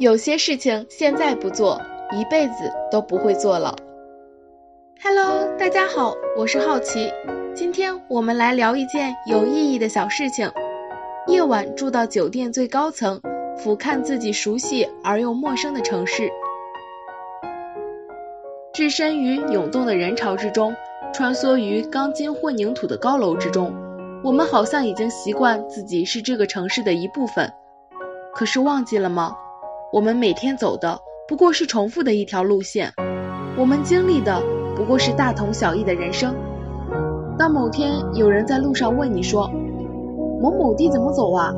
有些事情现在不做，一辈子都不会做了。Hello，大家好，我是好奇，今天我们来聊一件有意义的小事情。夜晚住到酒店最高层，俯瞰自己熟悉而又陌生的城市，置身于涌动的人潮之中，穿梭于钢筋混凝土的高楼之中，我们好像已经习惯自己是这个城市的一部分。可是忘记了吗？我们每天走的不过是重复的一条路线，我们经历的不过是大同小异的人生。当某天有人在路上问你说：“某某地怎么走啊？”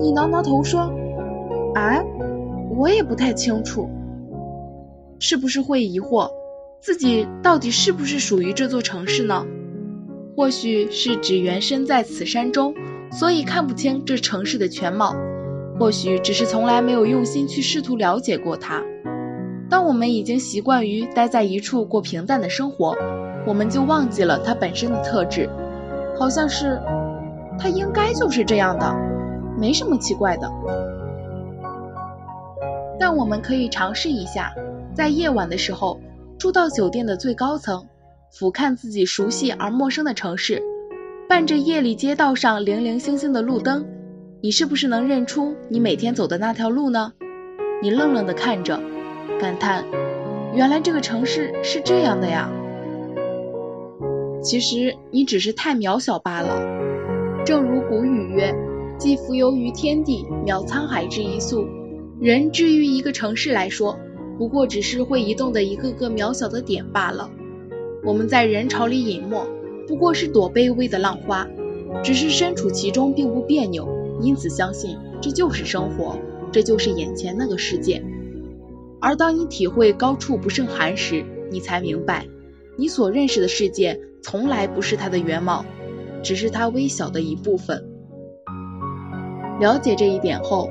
你挠挠头说：“哎，我也不太清楚。”是不是会疑惑自己到底是不是属于这座城市呢？或许是只缘身在此山中，所以看不清这城市的全貌。或许只是从来没有用心去试图了解过它。当我们已经习惯于待在一处过平淡的生活，我们就忘记了它本身的特质，好像是它应该就是这样的，没什么奇怪的。但我们可以尝试一下，在夜晚的时候住到酒店的最高层，俯瞰自己熟悉而陌生的城市，伴着夜里街道上零零星星的路灯。你是不是能认出你每天走的那条路呢？你愣愣的看着，感叹，原来这个城市是这样的呀。其实你只是太渺小罢了。正如古语曰：“既浮游于天地，渺沧海之一粟。”人至于一个城市来说，不过只是会移动的一个个渺小的点罢了。我们在人潮里隐没，不过是朵卑微的浪花，只是身处其中并不别扭。因此，相信这就是生活，这就是眼前那个世界。而当你体会高处不胜寒时，你才明白，你所认识的世界从来不是它的原貌，只是它微小的一部分。了解这一点后，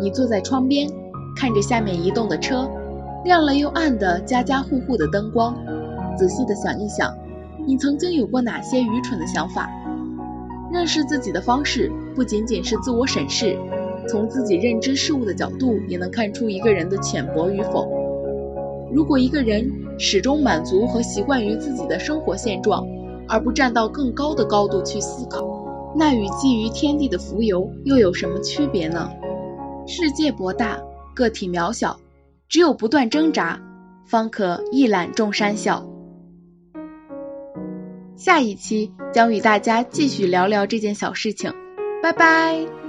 你坐在窗边，看着下面移动的车，亮了又暗的家家户户的灯光，仔细的想一想，你曾经有过哪些愚蠢的想法？认识自己的方式不仅仅是自我审视，从自己认知事物的角度也能看出一个人的浅薄与否。如果一个人始终满足和习惯于自己的生活现状，而不站到更高的高度去思考，那与基于天地的浮游又有什么区别呢？世界博大，个体渺小，只有不断挣扎，方可一览众山小。下一期将与大家继续聊聊这件小事情，拜拜。